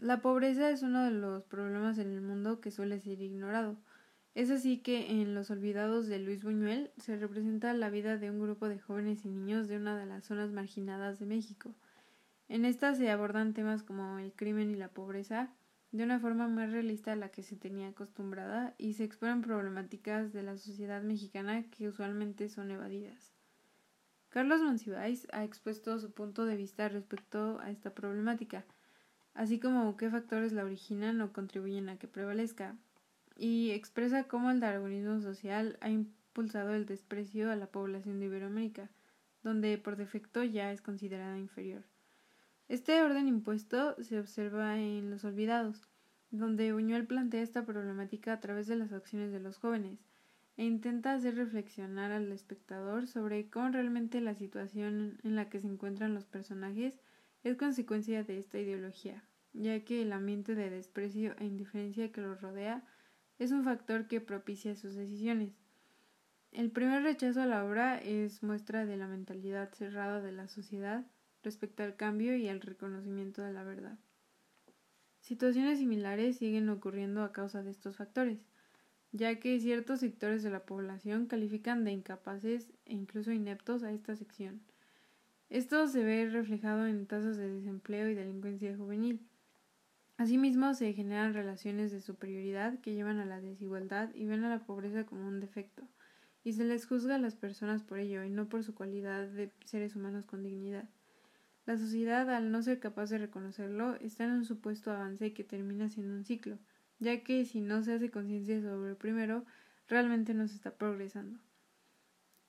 La pobreza es uno de los problemas en el mundo que suele ser ignorado. Es así que en Los Olvidados de Luis Buñuel se representa la vida de un grupo de jóvenes y niños de una de las zonas marginadas de México. En esta se abordan temas como el crimen y la pobreza de una forma más realista a la que se tenía acostumbrada y se exponen problemáticas de la sociedad mexicana que usualmente son evadidas. Carlos Monsiváis ha expuesto su punto de vista respecto a esta problemática, así como qué factores la originan o contribuyen a que prevalezca, y expresa cómo el darwinismo social ha impulsado el desprecio a la población de Iberoamérica, donde por defecto ya es considerada inferior. Este orden impuesto se observa en Los Olvidados, donde Buñuel plantea esta problemática a través de las acciones de los jóvenes, e intenta hacer reflexionar al espectador sobre cómo realmente la situación en la que se encuentran los personajes es consecuencia de esta ideología, ya que el ambiente de desprecio e indiferencia que los rodea es un factor que propicia sus decisiones. El primer rechazo a la obra es muestra de la mentalidad cerrada de la sociedad respecto al cambio y al reconocimiento de la verdad. Situaciones similares siguen ocurriendo a causa de estos factores ya que ciertos sectores de la población califican de incapaces e incluso ineptos a esta sección. Esto se ve reflejado en tasas de desempleo y delincuencia juvenil. Asimismo, se generan relaciones de superioridad que llevan a la desigualdad y ven a la pobreza como un defecto, y se les juzga a las personas por ello y no por su cualidad de seres humanos con dignidad. La sociedad, al no ser capaz de reconocerlo, está en un supuesto avance que termina siendo un ciclo, ya que si no se hace conciencia sobre el primero, realmente no se está progresando.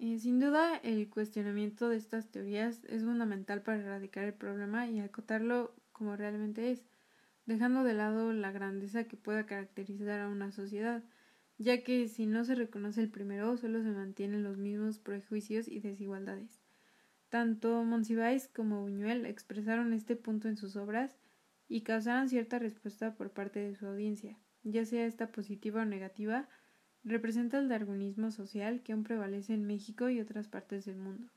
Sin duda, el cuestionamiento de estas teorías es fundamental para erradicar el problema y acotarlo como realmente es, dejando de lado la grandeza que pueda caracterizar a una sociedad, ya que si no se reconoce el primero, solo se mantienen los mismos prejuicios y desigualdades. Tanto Monsiváis como Buñuel expresaron este punto en sus obras y causaran cierta respuesta por parte de su audiencia, ya sea esta positiva o negativa, representa el darwinismo social que aún prevalece en México y otras partes del mundo.